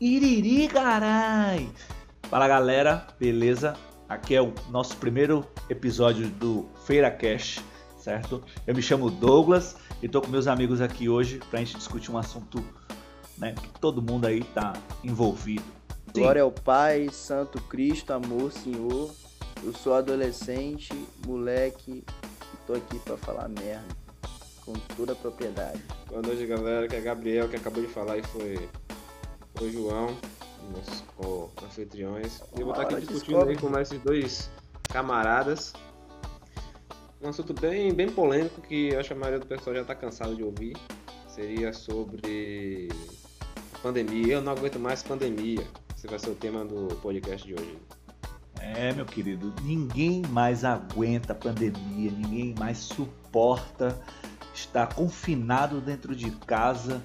Iriri, carai! Fala galera, beleza? Aqui é o nosso primeiro episódio do Feira Cash, certo? Eu me chamo Douglas e tô com meus amigos aqui hoje pra gente discutir um assunto né, que todo mundo aí tá envolvido. Sim. Glória ao Pai, Santo Cristo, amor, Senhor. Eu sou adolescente, moleque, e tô aqui pra falar merda. Com toda a propriedade. Boa noite, galera. Que é Gabriel, que acabou de falar e foi o João, nossos anfitriões. E eu vou estar aqui discutindo aí com esses dois camaradas. Um assunto bem, bem polêmico que eu acho que a maioria do pessoal já está cansado de ouvir. Seria sobre pandemia. Eu não aguento mais pandemia. Esse vai ser o tema do podcast de hoje. É, meu querido, ninguém mais aguenta pandemia, ninguém mais suporta estar confinado dentro de casa,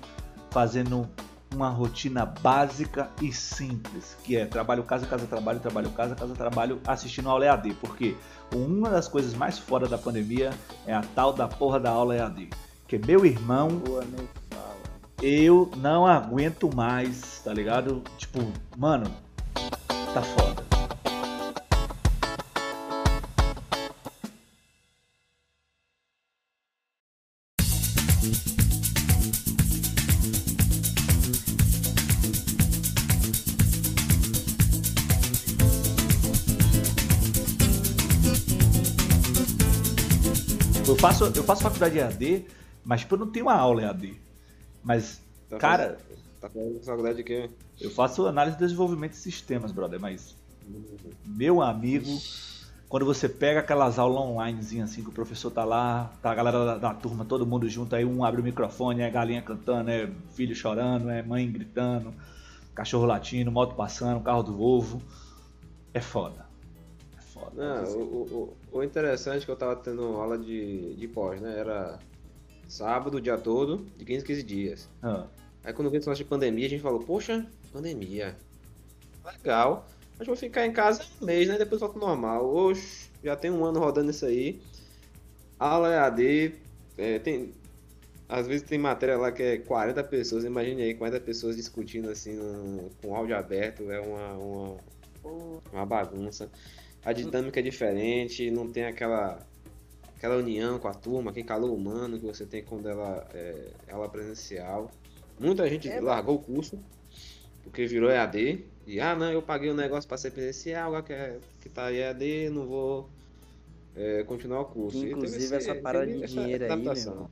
fazendo uma rotina básica e simples, que é trabalho, casa, casa, trabalho, trabalho, casa, casa, trabalho, assistindo aula EAD, porque uma das coisas mais fora da pandemia é a tal da porra da aula EAD, que meu irmão, eu não aguento mais, tá ligado? Tipo, mano, tá foda. faço, eu faço faculdade EAD, mas tipo, eu não tenho uma aula EAD. Mas, tá cara. Fazendo, tá fazendo faculdade de quê? Eu faço análise de desenvolvimento de sistemas, brother, mas. Meu amigo, quando você pega aquelas aulas online assim, que o professor tá lá, tá a galera da, da, turma, todo mundo junto, aí um abre o microfone, é galinha cantando, é filho chorando, é mãe gritando, cachorro latindo, moto passando, carro do ovo. É foda. Não, o, o, o, interessante é que eu tava tendo aula de, de pós, né? Era sábado, o dia todo, de 15 15 dias. Ah. Aí quando veio esse de pandemia, a gente falou, poxa, pandemia. Legal. Mas vou ficar em casa um mês, né? Depois volta normal. Oxe, já tem um ano rodando isso aí. Aula EAD, é, tem. Às vezes tem matéria lá que é 40 pessoas, imagine aí, 40 pessoas discutindo assim no, com áudio aberto, é uma, uma, uma bagunça a dinâmica é diferente, não tem aquela aquela união com a turma, aquele calor humano que você tem quando ela é ela presencial. Muita gente é, largou o curso porque virou EAD e ah não, eu paguei o um negócio para ser presencial, agora que, é, que tá EAD, não vou é, continuar o curso. Inclusive essa parada de dinheiro aí, meu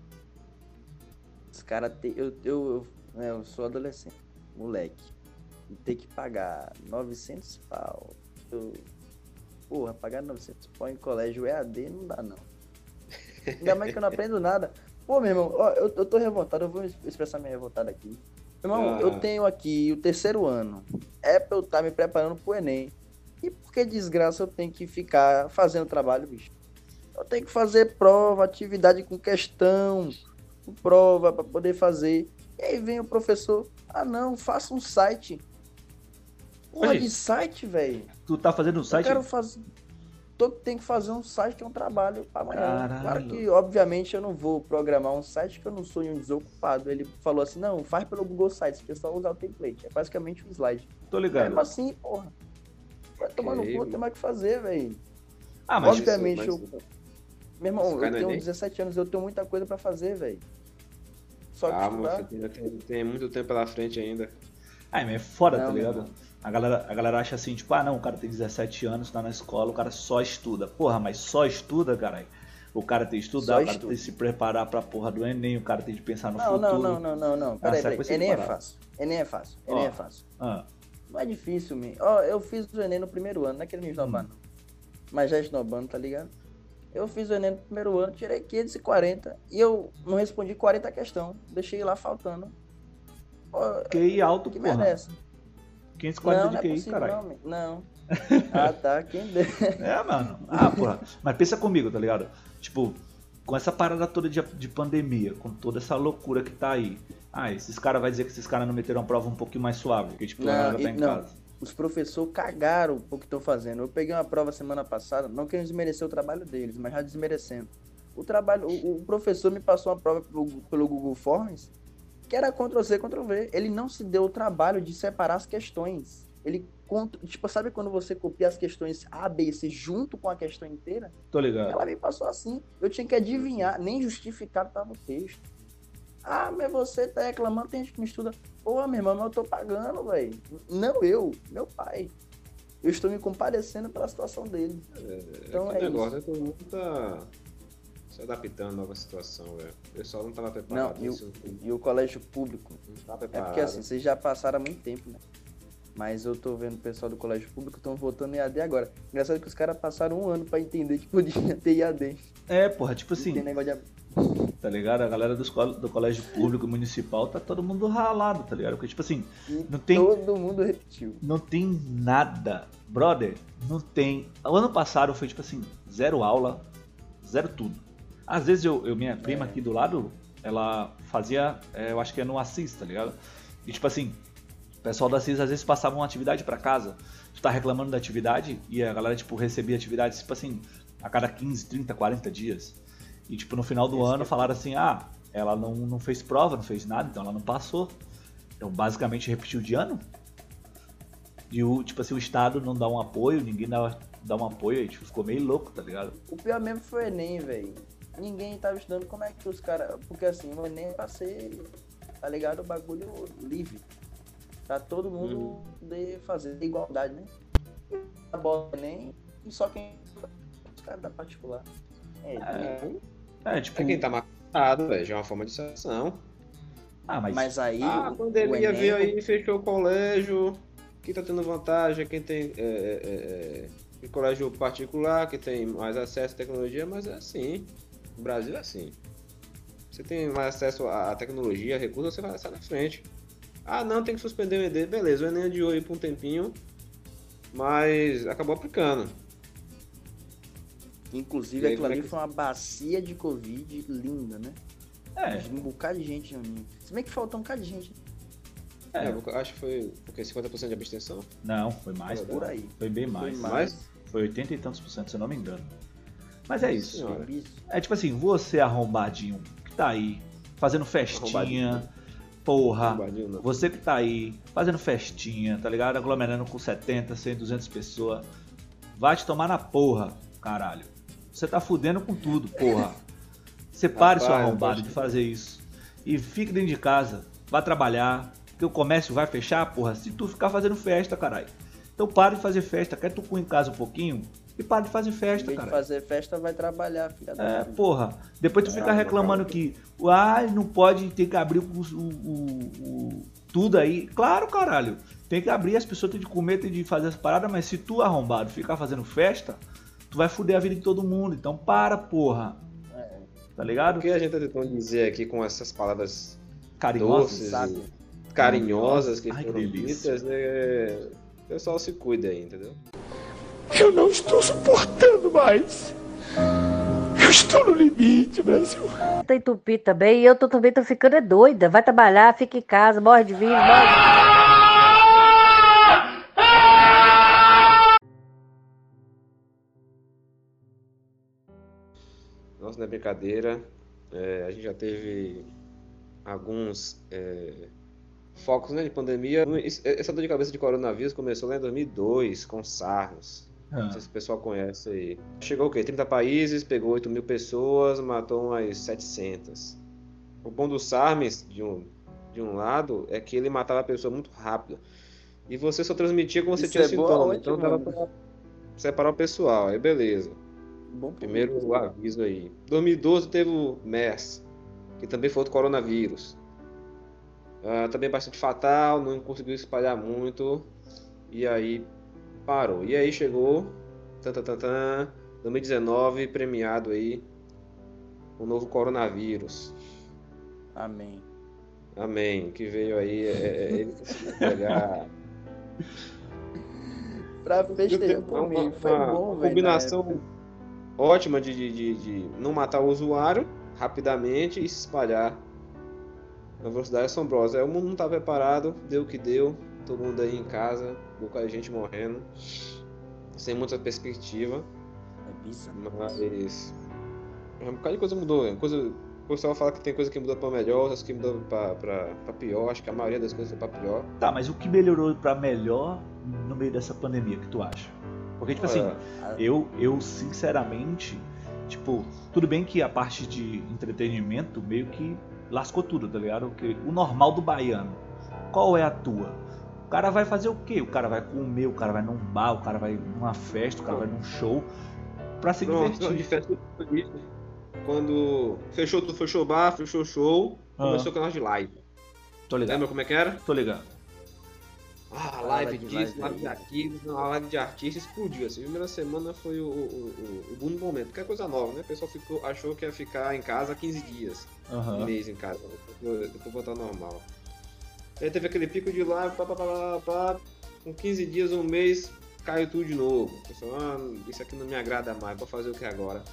Os caras, eu, eu, eu, né, eu sou adolescente, moleque, tem que pagar 900 pau. Eu, porra, pagar 900 pau em colégio EAD não dá, não. Ainda mais que eu não aprendo nada. Pô, meu irmão, ó, eu, eu tô revoltado, eu vou expressar minha revoltada aqui. Meu irmão, ah. eu tenho aqui o terceiro ano. É pra eu estar tá me preparando pro Enem. E por que desgraça eu tenho que ficar fazendo trabalho, bicho? Eu tenho que fazer prova, atividade com questão, com prova para poder fazer. E aí vem o professor, ah não, faça um site. Porra de site, velho. Tu tá fazendo um site? Eu quero fazer. Todo tem que fazer um site que é um trabalho para amanhã. Caralho. Claro que, obviamente, eu não vou programar um site que eu não sou um desocupado. Ele falou assim: não, faz pelo Google Sites, que é só usar o template. É basicamente um slide. Tô ligado. Mesmo assim, porra. Vai tomar no cu, tem mais o que fazer, velho. Ah, mas Obviamente, isso, mas... eu. Meu irmão, eu tenho 17 anos, eu tenho muita coisa pra fazer, velho. Só que. Ah, você tem, tem, muito tempo pela frente ainda. Ah, mas é fora, tá ligado? A galera, a galera acha assim, tipo, ah não, o cara tem 17 anos, tá na escola, o cara só estuda. Porra, mas só estuda, caralho. O cara tem que estudar, o cara tem que se preparar pra porra do Enem, o cara tem que pensar no não, futuro. Não, não, não, não, não. Peraí, ah, peraí. Enem é fácil. Enem é fácil. Enem é fácil. Ah. Não é difícil, man. Ó, eu fiz o Enem no primeiro ano, não é que ele me esnobando. Hum. Mas já esnobando, tá ligado? Eu fiz o Enem no primeiro ano, tirei 540 e eu não respondi 40 questão. Deixei lá faltando. que alto, que porra. merece. 540 não, de QI, é caralho. Não, não. Ah, tá. Quem É, mano. Ah, porra. Mas pensa comigo, tá ligado? Tipo, com essa parada toda de, de pandemia, com toda essa loucura que tá aí. Ah, esses caras vai dizer que esses caras não meteram a prova um pouquinho mais suave, porque tipo, não, a tá em não. casa. Os professores cagaram o que estão fazendo. Eu peguei uma prova semana passada, não querendo desmerecer o trabalho deles, mas já desmerecendo. O trabalho, o, o professor me passou uma prova pelo, pelo Google Forms que era Ctrl-C, Ctrl-V. Ele não se deu o trabalho de separar as questões. Ele, tipo, sabe quando você copia as questões A, B e C junto com a questão inteira? Tô ligado. Ela me passou assim. Eu tinha que adivinhar, nem justificado tava o texto. Ah, mas você tá reclamando, tem gente que me estuda. Pô, meu irmão, mas eu tô pagando, velho. Não eu, meu pai. Eu estou me compadecendo pela situação dele. É, então é, é negócio, isso. É todo mundo tá se adaptando à nova situação, velho. O pessoal não tava preparado. Não, e, o, e o colégio público? Não tá preparado. É porque assim, vocês já passaram há muito tempo, né? Mas eu tô vendo o pessoal do colégio público estão votando em AD agora. Engraçado que os caras passaram um ano pra entender que podia ter IAD. É, porra, tipo assim. Tem negócio de... Tá ligado? A galera do, escola, do colégio público municipal tá todo mundo ralado, tá ligado? Porque, tipo assim, não tem. Todo mundo repetiu. Não tem nada. Brother, não tem. O ano passado foi, tipo assim, zero aula, zero tudo. Às vezes eu, eu minha prima é. aqui do lado, ela fazia, é, eu acho que é no Assis, tá ligado? E tipo assim, o pessoal da CIS às vezes passava uma atividade para casa. Tu tá reclamando da atividade e a galera, tipo, recebia atividades, tipo assim, a cada 15, 30, 40 dias. E, tipo, no final do ano falaram assim: ah, ela não, não fez prova, não fez nada, então ela não passou. Então, basicamente, repetiu de ano. E, o, tipo assim, o Estado não dá um apoio, ninguém dá, dá um apoio, aí, tipo, ficou meio louco, tá ligado? O pior mesmo foi o Enem, velho. Ninguém tava estudando como é que os caras. Porque assim, o Enem é pra ser, tá ligado? O bagulho livre. Pra todo mundo uhum. poder fazer igualdade, né? A bola nem e só quem os caras da particular. É, é, é, tipo, é quem tá marcado, velho, já é uma forma de seleção. Ah, mas... mas aí. Ah, a pandemia Enem... veio aí, fechou o colégio. Quem tá tendo vantagem é quem tem é, é, é, colégio particular, que tem mais acesso à tecnologia, mas é assim. O Brasil é assim. Você tem mais acesso à tecnologia, a recursos, você vai sair na frente. Ah, não, tem que suspender o ED. Beleza, o Enem adiou aí por um tempinho, mas acabou aplicando. Inclusive, aquilo ali é que... foi uma bacia de Covid linda, né? É. Um bocado de gente reunindo. Se bem que faltou um bocado de gente. É, é acho que foi porque 50% de abstenção? Não, foi mais. Foi por aí. Foi bem mais. Foi mais? Foi 80 e tantos por cento, se eu não me engano. Mas é isso. Senhora. É tipo assim, você arrombadinho que tá aí, fazendo festinha Porra, você que tá aí fazendo festinha, tá ligado? Aglomerando com 70, 100, 200 pessoas. Vai te tomar na porra, caralho. Você tá fudendo com tudo, porra. Separe Rapaz, seu arrombado de fazer isso. E fique dentro de casa. Vá trabalhar. Porque o comércio vai fechar, porra, se tu ficar fazendo festa, caralho. Então para de fazer festa. Quer tu com em casa um pouquinho? E para de fazer festa, cara. fazer festa, vai trabalhar, filha da É, porra. Depois tu fica reclamando que, ah, não pode ter que abrir o, o, o, tudo aí. Claro, caralho. Tem que abrir, as pessoas têm de comer, têm de fazer as paradas, mas se tu arrombado ficar fazendo festa, tu vai foder a vida de todo mundo. Então para, porra. É. Tá ligado? O que a gente tá tentando dizer aqui com essas palavras carinhosas, doces, carinhosas que Ai, foram ditas, né? O pessoal se cuida aí, entendeu? Eu não estou suportando mais. Eu estou no limite, Brasil. Tá entupido também e eu tô, também tô ficando é doida. Vai trabalhar, fica em casa, morre de vírus, morre Nossa, não é brincadeira. É, a gente já teve alguns é, focos né, de pandemia. Essa dor de cabeça de coronavírus começou lá em 2002 com SARS. Ah. Não sei se o pessoal conhece aí. Chegou o quê? 30 países, pegou 8 mil pessoas, matou umas 700. O bom do SARMS, de um, de um lado, é que ele matava a pessoa muito rápido. E você só transmitia quando você Isso tinha é sintoma. Então dava pra separar o pessoal. Aí beleza. Bom Primeiro aviso aí. 2012 teve o MERS, que também foi outro coronavírus. Uh, também bastante fatal, não conseguiu espalhar muito. E aí parou. E aí chegou, tan, tan, tan, tan, 2019, premiado aí, o novo coronavírus. Amém. Amém. Que veio aí é, é, ele pegar. pra festejar por mim. Foi uma, bom, velho. Combinação ótima de, de, de, não matar o usuário rapidamente e se espalhar na velocidade assombrosa. É, o mundo não tá preparado, deu o que deu, todo mundo aí em casa, pouca gente morrendo, sem muita perspectiva. É bizarro. Mas. Um bocado de coisa mudou, coisa, pessoal fala que tem coisa que mudou pra melhor, outras que mudou pra, pra, pra pior. Acho que a maioria das coisas foi pra pior. Tá, mas o que melhorou pra melhor no meio dessa pandemia, que tu acha? Porque, tipo assim, eu, eu sinceramente, tipo, tudo bem que a parte de entretenimento meio que lascou tudo, tá ligado? O normal do baiano, qual é a tua? O cara vai fazer o quê? O cara vai comer, o cara vai num bar, o cara vai numa festa, o cara vai num show pra se Pronto, divertir. De festa, quando fechou tudo, fechou bar, fechou show, ah. começou o canal de live. Tô ligado. Lembra como é que era? Tô ligado. Ah, live disso, live de aquilo, a live de artista explodiu. Assim, a primeira semana foi o, o, o, o boom do momento, que é coisa nova, né? O pessoal ficou, achou que ia ficar em casa 15 dias, uhum. um mês em casa, depois voltar normal. Aí teve aquele pico de live, pá, pá, pá, pá, com 15 dias, um mês, caiu tudo de novo. O pessoal, ah, isso aqui não me agrada mais, vou fazer o que agora?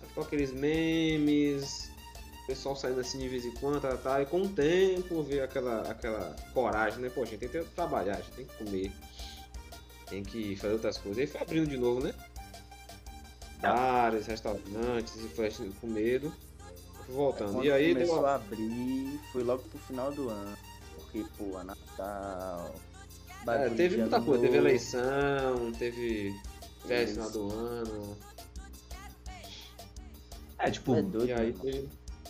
Aí ficou aqueles memes, pessoal saindo assim de vez em quando, tá, tá, e com o tempo veio aquela, aquela coragem, né? Pô, a gente tem que trabalhar, a gente tem que comer, tem que fazer outras coisas. Aí foi abrindo de novo, né? Bares, restaurantes, e foi com medo, voltando. É e aí começou deu... a abrir, foi logo pro final do ano, porque, pô, Natal. É, teve muita coisa, teve eleição, teve festa final do ano. É, tipo, é doido, e aí né, teve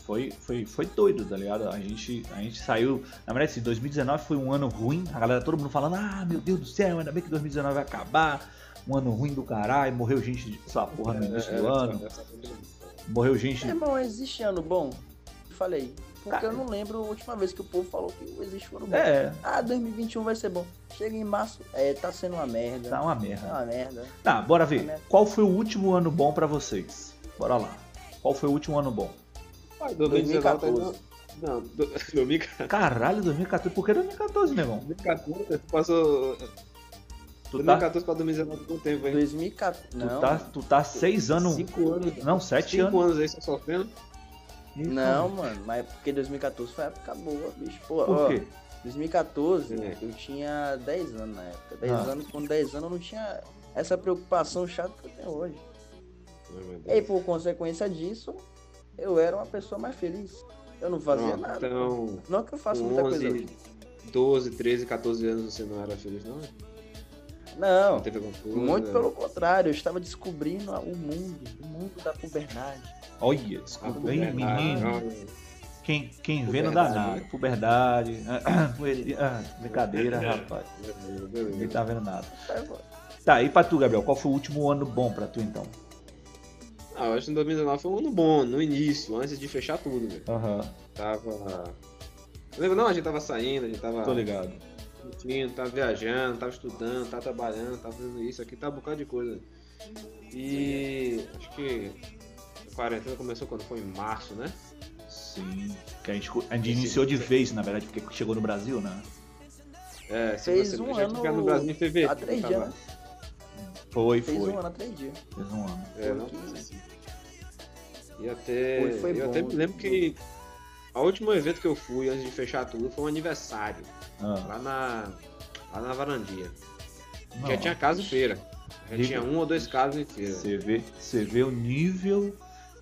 foi, foi, foi doido, tá ligado? A gente, a gente saiu. Na verdade, assim, 2019 foi um ano ruim. A galera, todo mundo falando, ah, meu Deus do céu, ainda bem que 2019 vai acabar. Um ano ruim do caralho, morreu gente de sua porra no início do ano. Morreu gente. É, irmão, existe ano bom? Falei. Porque eu não lembro a última vez que o povo falou que existe ano bom. É. Ah, 2021 vai ser bom. Chega em março, é, tá sendo uma merda. Tá uma merda. Tá uma merda. Tá, bora ver. Qual foi o último ano bom para vocês? Bora lá. Qual foi o último ano bom? Pai, 2014. Não, 2014. Caralho, 2014. Por que 2014, meu irmão? 2014, passou. Tu 2014 tá... pra 2019 com tempo, hein? 2014. Não. Tu tá, tu tá seis anos. Cinco anos. Não, sete cinco anos. Cinco anos aí só sofrendo. Não, mano, mas porque 2014 foi a época boa, bicho. Pô, Por ó, quê? 2014, é. eu tinha 10 anos na época. 10 ah. anos, com 10 anos eu não tinha essa preocupação chata que eu tenho hoje. e aí, por consequência disso, eu era uma pessoa mais feliz. Eu não fazia não, nada. Então, não que eu faça muita 11, coisa. 12, 13, 14 anos você não era feliz, não? Não, não muito pelo contrário, eu estava descobrindo o mundo, o mundo da puberdade. Olha, desculpa, hein, menino. Quem, quem vê não dá nada. Puberdade. Ah, brincadeira, rapaz. Ninguém tá vendo nada. Tá, e pra tu, Gabriel, qual foi o último ano bom pra tu então? Ah, eu acho que em 2019 foi um ano bom, no início, antes de fechar tudo, velho. Aham. Uhum. Tava. Lembra não? A gente tava saindo, a gente tava. Tô ligado. Curtindo, tava viajando, tava estudando, tava trabalhando, tava fazendo isso, aqui tá um bocado de coisa. E acho que a quarentena começou quando foi em março, né? Sim. Que a gente, a gente iniciou de vez, na verdade, porque chegou no Brasil, né? É, fez você, um ano no Brasil em fevereiro. Há três dias, né? Foi, Fez foi. um ano há três dias. Fez um ano. É, não? E até. Foi, foi eu bom, até me lembro que o último evento que eu fui antes de fechar tudo foi um aniversário. Ah. Lá na. Lá na varandinha. Já tinha casa e feira. Já nível... tinha um ou dois casos em feira. Você vê, você vê o nível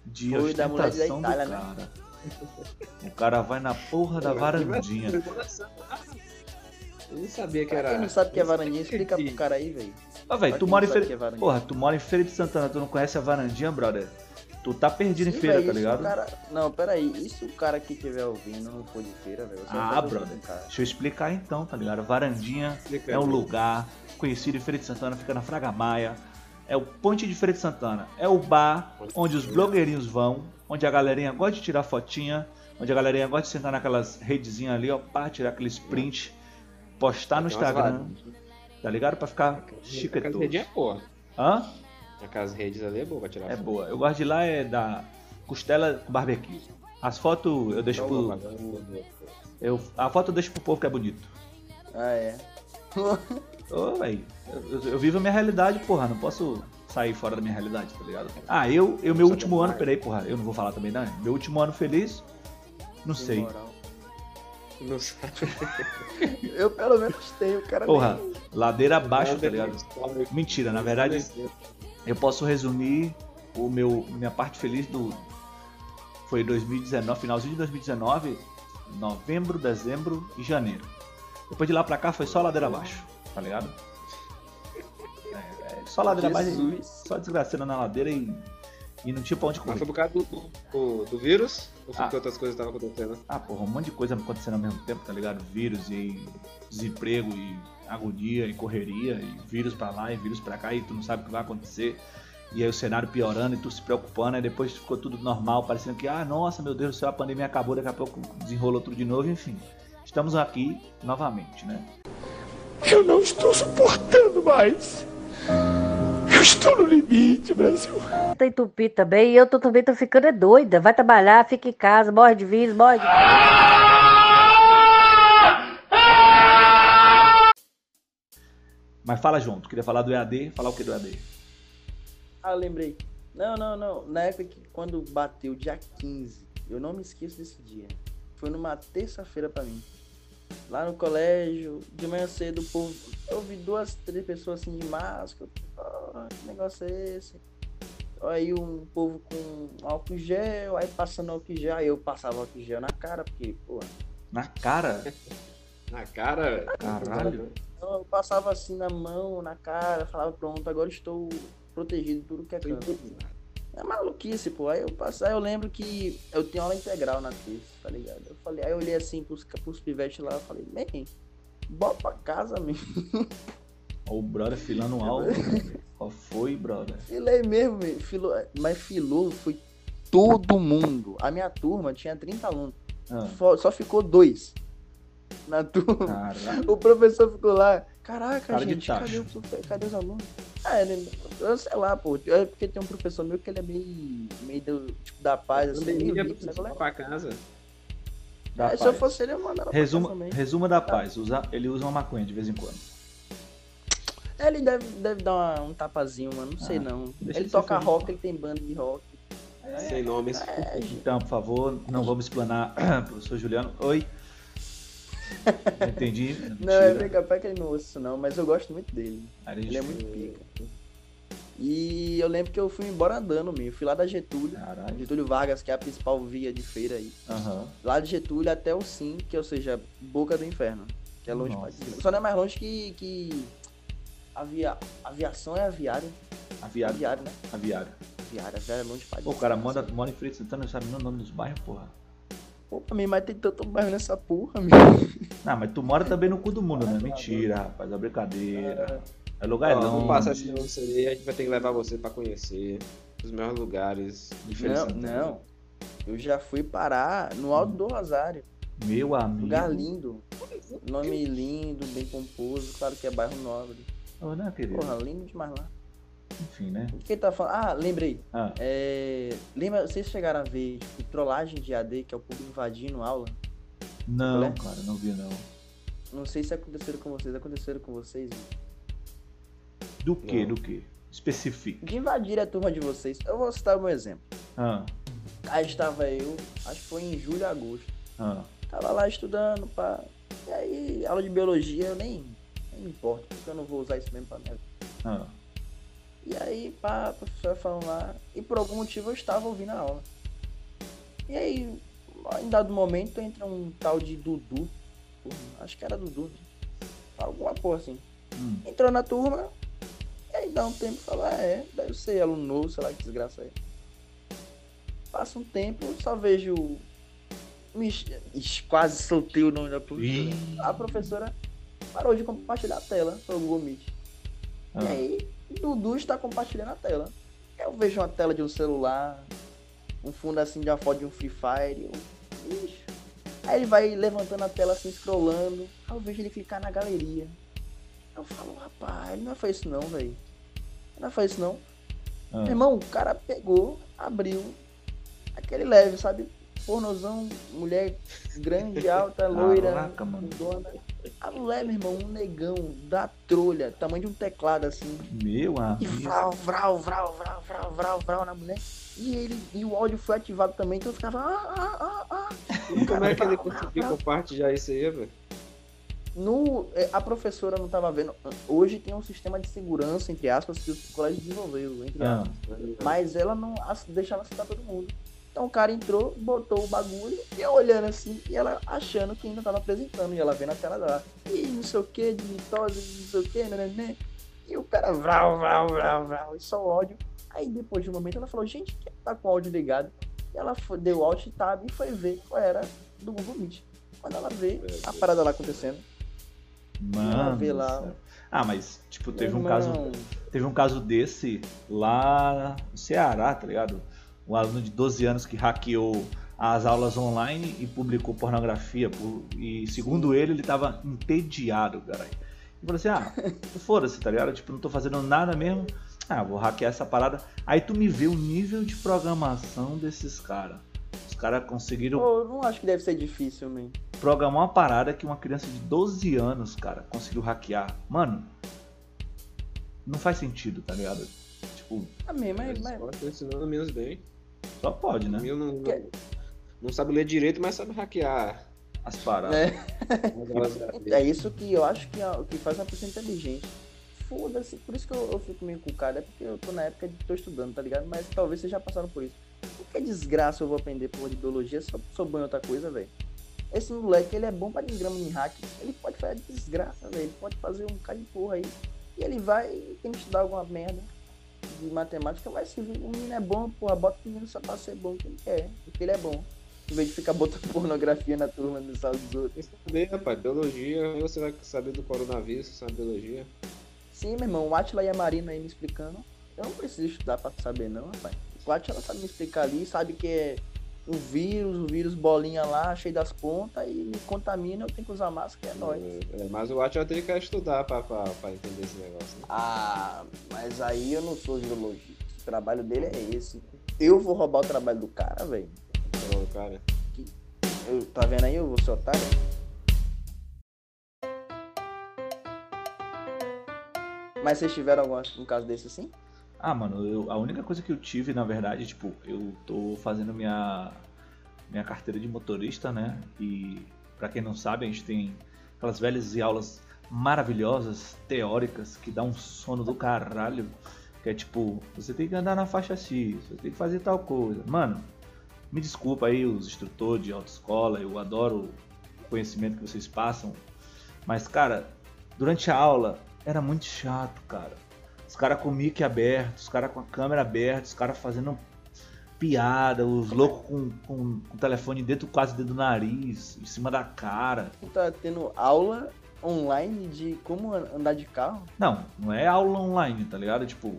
de foi da mulher da Itália, do né? cara. Né? O cara vai na porra da varandinha. Eu não sabia que era. Quem não sabe o que é varandinha, explica pro cara aí, velho. Ah, velho, tu mora em Feira. É Porra, tu mora em Feira de Santana, tu não conhece a varandinha, brother? Tu tá perdido Sim, em feira, véio, tá ligado? Cara... Não, peraí. E se o cara que estiver ouvindo não for de feira, velho? Ah, brother. Deixa eu explicar então, tá ligado? Varandinha Explica é um lugar conhecido em Feira de Santana, fica na Fraga Maia. É o Ponte de Feira de Santana. É o bar onde os blogueirinhos vão, onde a galerinha gosta de tirar fotinha, onde a galerinha gosta de sentar naquelas redezinhas ali, ó, pá, tirar aquele sprint, postar no Instagram. Tá ligado? Pra ficar chiquetoso. A é boa. Hã? Aquelas redes ali é boa pra tirar É foto. boa. Eu gosto de lá é da costela com barbecue. As fotos eu deixo pro. Eu, a foto eu deixo pro povo que é bonito. Ah, é? Ô, velho. Eu, eu, vivo a minha realidade, porra. Não posso sair fora da minha realidade, tá ligado? Ah, eu, eu meu último ano. Peraí, porra. Eu não vou falar também, não. Meu último ano feliz. Não sei. Moral. Não sabe. eu pelo menos tenho, cara. Porra, nem... ladeira abaixo, tá ligado? Mentira, na verdade, eu posso resumir o meu minha parte feliz do Foi 2019, finalzinho de 2019, novembro, dezembro e janeiro. Depois de lá pra cá foi só ladeira abaixo, tá ligado? É, é, só ladeira abaixo, só desgraçando na ladeira e, e não tinha pra onde correr. Mas foi por causa do, do, do vírus? Ou foi ah. porque outras coisas estavam acontecendo? Ah, porra, um monte de coisa acontecendo ao mesmo tempo, tá ligado? Vírus e desemprego e agonia e correria e vírus pra lá e vírus pra cá e tu não sabe o que vai acontecer e aí o cenário piorando e tu se preocupando, aí depois ficou tudo normal, parecendo que, ah, nossa, meu Deus do céu, a pandemia acabou, daqui a pouco desenrolou tudo de novo, enfim. Estamos aqui novamente, né? Eu não estou suportando mais. Eu estou no limite, Brasil. Tá entupido também e eu tô, também tô ficando é doida. Vai trabalhar, fica em casa, morre de vírus, morre de... Mas fala junto, queria falar do EAD, falar o que do EAD? Ah, lembrei. Não, não, não. Na época que quando bateu dia 15, eu não me esqueço desse dia. Foi numa terça-feira para mim. Lá no colégio, de manhã cedo, o povo. Eu vi duas, três pessoas assim de máscara. Oh, que negócio é esse? Aí um povo com álcool gel, aí passando álcool gel, aí eu passava álcool gel na cara, porque, pô. Na cara? na cara? Caralho. Eu passava assim na mão, na cara, falava, pronto, agora estou protegido tudo que é canto. É maluquice, pô. Aí eu passei, eu lembro que eu tenho aula integral na terça, tá ligado? Eu falei, aí eu olhei assim pros, pros pivetes lá, eu falei, bem, bora pra casa mesmo. o brother filando aula. Qual foi, brother? Filei mesmo, filou, mas filou foi todo mundo. A minha turma tinha 30 alunos. Ah. Só ficou dois na turma. Caraca. O professor ficou lá, caraca, Cara gente, cadê, o, cadê os alunos? Ah, ele, eu sei lá, pô. É porque tem um professor meu que ele é meio, meio do, tipo, da paz, assim. Meio rico, sabe? pra casa. Da é, se eu fosse ele, eu mandava Resuma, Resuma da paz. Usa, ele usa uma maconha de vez em quando. É, ele deve, deve dar uma, um tapazinho, mano. Não ah, sei não. Ele toca rock, ele tem banda de rock. É, Sem nomes. É, então, por favor, não vamos explanar, professor Juliano. Oi. Entendi. não, é bem capaz que ele não ouça isso não, mas eu gosto muito dele. Ele é muito pica. E eu lembro que eu fui embora andando mesmo. Fui lá da Getúlio, Caralho. Getúlio Vargas, que é a principal via de feira aí. Uhum. Lá de Getúlio até o Sim, que ou seja, Boca do Inferno. Que é longe Nossa. pra Só não é mais longe que. que... Avia... Aviação é aviário. Aviário. Aviário, né? Aviário. Aviário, aviário é longe pra Pô, o cara mora, mora em Feira Santana, não sabe nem o nome dos bairros, porra. Pô, mim, mas tem tanto bairro nessa porra, meu. Não, mas tu mora também no cu do mundo, né? Mentira, rapaz, é brincadeira. É lugar Ó, longe. Vamos passar esse negócio aí, a gente vai ter que levar você pra conhecer os melhores lugares diferentes. Não, não. Eu já fui parar no Alto do Rosário. Meu amigo. Lugar lindo. Nome lindo, bem composto. Claro que é bairro nobre. Oh, não, querido. Porra, lindo demais lá. Enfim, né? O que tá falando? Ah, lembrei. Ah. É... Lembra, vocês chegaram a ver tipo, trollagem de AD, que é o público invadindo aula? Não, é? cara, não vi não. Não sei se aconteceram com vocês. Aconteceram com vocês? Do que? Do que? Especifique. De invadir a turma de vocês. Eu vou citar um exemplo. Ah. Aí estava eu, acho que foi em julho, agosto. Ah. Tava lá estudando, pá. E aí, aula de biologia, eu nem, nem me importo, porque eu não vou usar isso mesmo pra minha vida. Ah. E aí, pá, a professora falando lá, e por algum motivo eu estava ouvindo a aula. E aí, em dado momento, entra um tal de Dudu, acho que era Dudu, alguma porra assim. Hum. Entrou na turma, e aí dá um tempo e fala, ah, é, deve ser aluno novo, sei lá que desgraça é. Passa um tempo, só vejo. Ixi, quase soltei o nome da professora. A professora parou de compartilhar a tela pelo Google Meet. Ah. E aí, Dudu está compartilhando a tela. Eu vejo uma tela de um celular, um fundo assim de uma foto de um Free Fire. Eu, ixi. Aí ele vai levantando a tela assim, scrollando. Aí eu vejo ele clicar na galeria. Eu falo, rapaz, ele não foi isso não, velho. Não foi isso não. Ah. Meu irmão, o cara pegou, abriu aquele leve, sabe? pornozão, mulher grande, alta, loira, Caraca, mano. dona. A mulher, meu irmão, um negão da trolha, tamanho de um teclado assim. Meu amigo. E vral, vral, vral, vral, vral, vral, vral na mulher. E ele e o áudio foi ativado também, então eu ficava. Ah, ah, ah, ah. E como é que ele conseguiu compartilhar isso aí, velho? No, é, a professora não estava vendo. Hoje tem um sistema de segurança, entre aspas, que o colégio desenvolveu, entre aspas. Ah. Mas ela não deixava citar todo mundo. Então o cara entrou, botou o bagulho, e eu olhando assim, e ela achando que ainda tava apresentando, e ela vendo a tela dela. E não sei o que, de mitose, não sei o que, né. E o cara, vral, vral, vral, vral, e só ódio. Aí depois de um momento ela falou, gente, quem tá com o áudio ligado? E ela foi, deu alt tab e foi ver qual era do Google Meet. Quando ela vê a parada lá acontecendo. Mano. Ela vê lá. Ah, mas, tipo, teve um caso. Teve um caso desse lá no Ceará, tá ligado? Um aluno de 12 anos que hackeou as aulas online e publicou pornografia. E segundo ele, ele tava entediado, cara. E falou assim: ah, foda-se, tá ligado? Tipo, não tô fazendo nada mesmo. Ah, vou hackear essa parada. Aí tu me vê o nível de programação desses caras. Os caras conseguiram. Pô, eu não acho que deve ser difícil, man. Programar uma parada que uma criança de 12 anos, cara, conseguiu hackear. Mano, não faz sentido, tá ligado? Tipo. A mim, mas. mas... Só ensinando menos bem. Só pode, né? Não, não, não, sabe ler direito, mas sabe hackear. As paradas. É, é isso que eu acho que, é, que faz uma pessoa inteligente foda-se. Por isso que eu, eu fico meio cara É porque eu tô na época de tô estudando, tá ligado? Mas talvez vocês já passaram por isso. Por que desgraça eu vou aprender por de biologia se eu sou bom em outra coisa, velho? Esse moleque, ele é bom pra desgrama em hack. Ele pode fazer desgraça, velho. Ele pode fazer um cara de porra aí. E ele vai, tem que estudar alguma merda de matemática, vai se. O menino é bom, porra, bota o menino só pra ser bom que ele quer. Porque ele é bom. Em vez de ficar botando pornografia na turma no sala dos outros. Saber, rapaz, biologia, você vai saber do coronavírus, sabe biologia. Sim, meu irmão, o Atila e a Marina aí me explicando. Eu não preciso estudar pra saber, não, rapaz. O Atila sabe me explicar ali, sabe que é o vírus, o vírus bolinha lá, cheio das pontas, e me contamina, eu tenho que usar máscara, é nóis. É, mas o Atila teria que estudar pra, pra, pra entender esse negócio. Né? Ah, mas aí eu não sou virologista. O trabalho dele é esse. Eu vou roubar o trabalho do cara, velho. O cara. tá vendo aí, eu vou ser otário? Mas vocês tiveram algum um caso desse assim? Ah, mano, eu, a única coisa que eu tive, na verdade, tipo, eu tô fazendo minha, minha carteira de motorista, né? E para quem não sabe, a gente tem aquelas velhas aulas maravilhosas, teóricas, que dá um sono do caralho. Que é tipo, você tem que andar na faixa X, você tem que fazer tal coisa. Mano, me desculpa aí os instrutores de autoescola, eu adoro o conhecimento que vocês passam. Mas, cara, durante a aula, era muito chato, cara. Os caras com o mic aberto, os caras com a câmera aberta, os caras fazendo piada, os loucos com, com, com, o telefone dentro, quase dentro do nariz, em cima da cara. Tá tendo aula online de como andar de carro? Não, não é aula online, tá ligado? Tipo,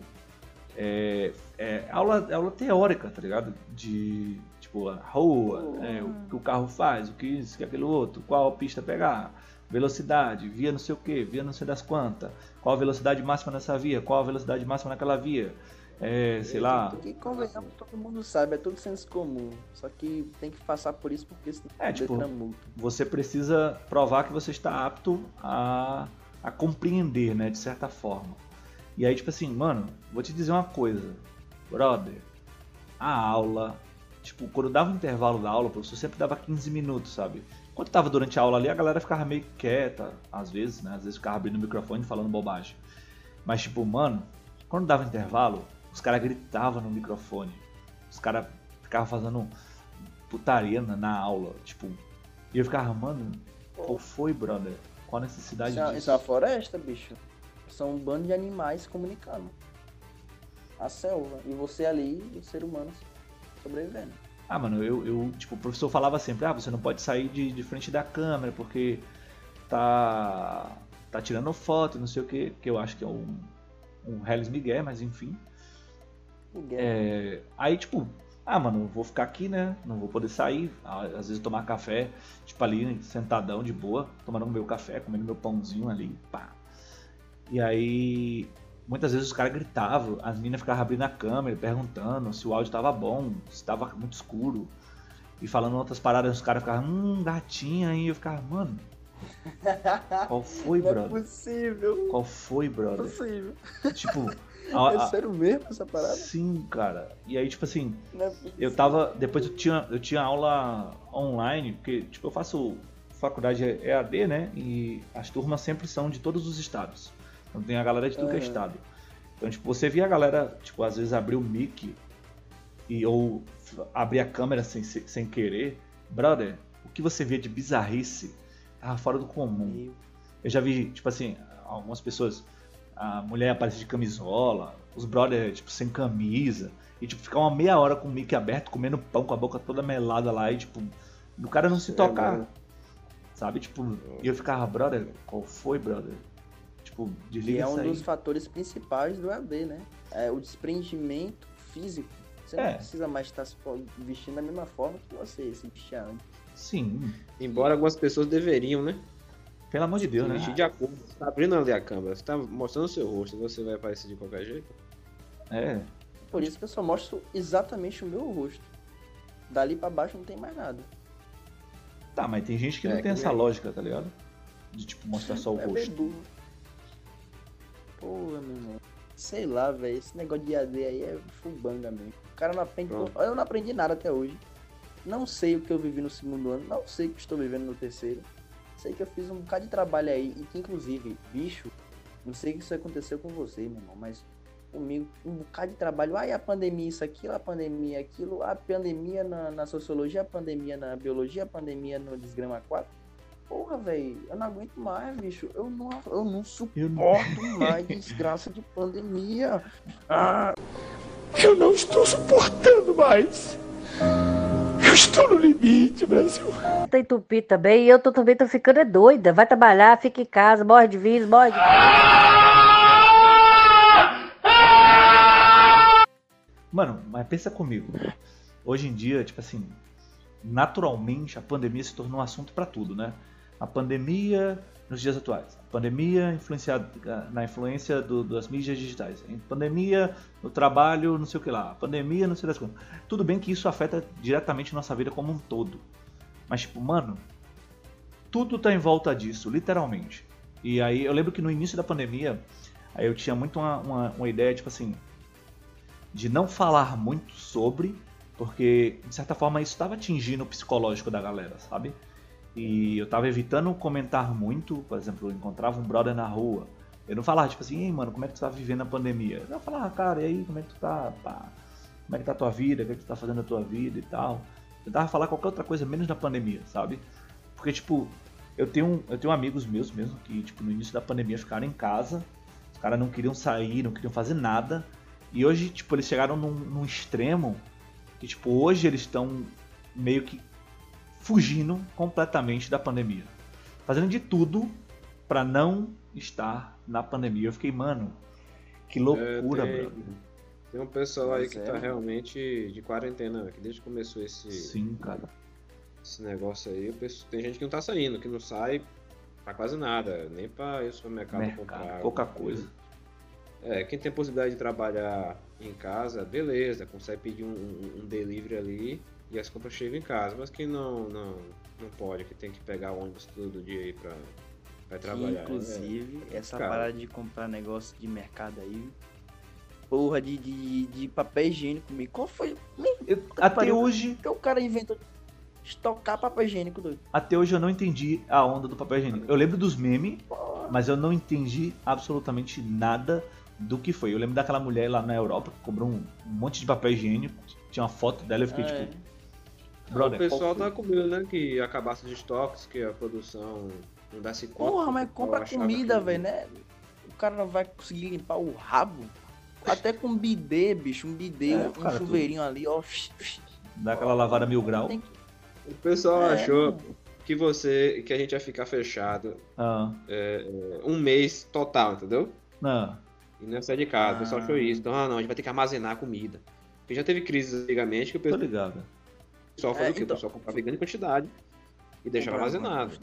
é, é aula, é aula teórica, tá ligado? De, tipo, a rua, é, o que o carro faz, o que isso, o que aquilo outro, qual pista pegar velocidade, via não sei o que, via não sei das quantas, qual a velocidade máxima nessa via, qual a velocidade máxima naquela via, é, sei lá. Que convenhamos, todo mundo sabe, é tudo senso comum. Só que tem que passar por isso porque senão é, tipo, multa. Você precisa provar que você está apto a, a compreender, né, de certa forma. E aí, tipo assim, mano, vou te dizer uma coisa, brother. A aula, tipo, quando dava o intervalo da aula, o professor sempre dava 15 minutos, sabe? Quando tava durante a aula ali, a galera ficava meio quieta, às vezes, né? Às vezes ficava abrindo o microfone falando bobagem. Mas, tipo, mano, quando dava intervalo, os caras gritavam no microfone. Os caras ficavam fazendo putaria na, na, aula, tipo. E eu ficava, mano, qual foi, brother? Qual a necessidade isso é, disso? Isso é uma floresta, bicho. São um bando de animais comunicando. A selva. E você ali, o ser humano, sobrevivendo. Ah, mano, eu, eu, tipo, o professor falava sempre, ah, você não pode sair de, de frente da câmera porque tá tá tirando foto, não sei o que, que eu acho que é um, um Hellis Miguel, mas enfim. Miguel. É, aí, tipo, ah, mano, vou ficar aqui, né? Não vou poder sair. Às vezes tomar café, tipo ali, sentadão de boa, tomando meu café, comendo meu pãozinho ali, pá. E aí muitas vezes os caras gritavam, as meninas ficavam abrindo a câmera, perguntando se o áudio estava bom, se estava muito escuro. E falando outras paradas, os caras ficavam, hum, gatinha aí. Eu ficava, mano. Qual foi, Não brother? É possível. Qual foi, brother? Não é possível. Tipo. A, a... É sério mesmo essa parada? Sim, cara. E aí, tipo assim, é eu tava. Depois eu tinha, eu tinha aula online, porque, tipo, eu faço faculdade EAD, né? E as turmas sempre são de todos os estados. Então tem a galera de tudo que é estado. Então, tipo, você via a galera, tipo, às vezes abrir o mic e ou abrir a câmera sem, sem querer, brother, o que você vê de bizarrice tava fora do comum. Eu já vi, tipo assim, algumas pessoas, a mulher aparece de camisola, os brother, tipo, sem camisa, e tipo, ficar uma meia hora com o mic aberto, comendo pão com a boca toda melada lá, e tipo, do cara não se tocar. É, sabe? Tipo, e eu ficava, brother, qual foi, brother? Tipo, desliga E é um aí. dos fatores principais do AD, né? É o desprendimento físico. Você é. não precisa mais estar se vestindo da mesma forma que você se vestia antes. Sim. Embora algumas pessoas deveriam, né? Pelo amor de Deus, se né? Vestir de acordo. Você tá abrindo ali a câmera, você tá mostrando o seu rosto, você vai aparecer de qualquer jeito. É. Por isso que eu só mostro exatamente o meu rosto. Dali pra baixo não tem mais nada. Tá, mas tem gente que é, não tem que essa é. lógica, tá ligado? De tipo, mostrar só o é rosto. Burro. Porra, meu irmão. Sei lá, velho. Esse negócio de AD aí é fubanga mesmo. O cara não aprende. Pronto. Eu não aprendi nada até hoje. Não sei o que eu vivi no segundo ano. Não sei o que estou vivendo no terceiro. Sei que eu fiz um bocado de trabalho aí. E que, inclusive, bicho, não sei que isso aconteceu com você, meu irmão, mas comigo um bocado de trabalho. Ai, a pandemia, isso, aquilo, a pandemia, aquilo, a pandemia na, na sociologia, a pandemia na biologia, a pandemia no desgrama 4. Porra, velho, eu não aguento mais, bicho. Eu não, eu não suporto mais desgraça de pandemia. Ah. Eu não estou suportando mais. Eu estou no limite, Brasil. Tá entupido também e eu tô, também tô ficando é doida. Vai trabalhar, fica em casa, morre de vírus, morre de... Mano, mas pensa comigo. Hoje em dia, tipo assim, naturalmente a pandemia se tornou um assunto para tudo, né? A pandemia nos dias atuais. A pandemia influenciada na influência do, das mídias digitais. A pandemia no trabalho, não sei o que lá. A pandemia, não sei das coisas. Tudo bem que isso afeta diretamente nossa vida como um todo. Mas, tipo, mano, tudo tá em volta disso, literalmente. E aí eu lembro que no início da pandemia, aí eu tinha muito uma, uma, uma ideia, tipo assim, de não falar muito sobre, porque de certa forma isso estava atingindo o psicológico da galera, sabe? E eu tava evitando comentar muito, por exemplo, eu encontrava um brother na rua. Eu não falava, tipo assim, ei, mano, como é que tu tá vivendo a pandemia? Eu falava, cara, e aí, como é que tu tá, pá? Como é que tá a tua vida? O que é que tu tá fazendo a tua vida e tal? Eu tava falar qualquer outra coisa, menos da pandemia, sabe? Porque, tipo, eu tenho, eu tenho amigos meus mesmo que, tipo, no início da pandemia ficaram em casa, os caras não queriam sair, não queriam fazer nada. E hoje, tipo, eles chegaram num, num extremo que, tipo, hoje eles estão meio que fugindo completamente da pandemia. Fazendo de tudo para não estar na pandemia. Eu fiquei, mano, que loucura, é, tem, Tem um pessoal aí que é. tá realmente de quarentena, que desde que começou esse. Sim, cara. Esse negócio aí, tem gente que não tá saindo, que não sai pra quase nada, nem pra ir ao supermercado Mercado, comprar. Pouca coisa. É, quem tem possibilidade de trabalhar em casa, beleza, consegue pedir um, um delivery ali e as compras chegam em casa. Mas quem não, não, não pode, que tem que pegar o ônibus todo dia aí pra, pra trabalhar. Inclusive, é, essa cara. parada de comprar negócio de mercado aí. Porra de, de, de papel higiênico comigo. Qual foi? Eu, até pariu, hoje. que o cara inventou estocar papel higiênico doido. Até hoje eu não entendi a onda do papel higiênico. Eu lembro dos memes, mas eu não entendi absolutamente nada do que foi. Eu lembro daquela mulher lá na Europa que cobrou um, um monte de papel higiênico. Tinha uma foto dela e eu fiquei é. tipo. Brother, o pessoal tá com medo, né? Que acabasse de estoques, que a produção não desse conta. Porra, mas compra comida, velho, né? O cara não vai conseguir limpar o rabo. Até com bidê, bicho, um bidê, é, um cara, chuveirinho ali, ó. Dá aquela lavada mil grau. O pessoal é, achou que você, que a gente ia ficar fechado ah. é, um mês total, entendeu? Não. E não ia sair de casa. Ah. O pessoal achou isso. Então, ah, não, a gente vai ter que armazenar comida. Porque já teve crise antigamente que o pessoal. Tô ligado pessoal fazia é, o quê? Então... O pessoal comprava em grande quantidade e deixava armazenado.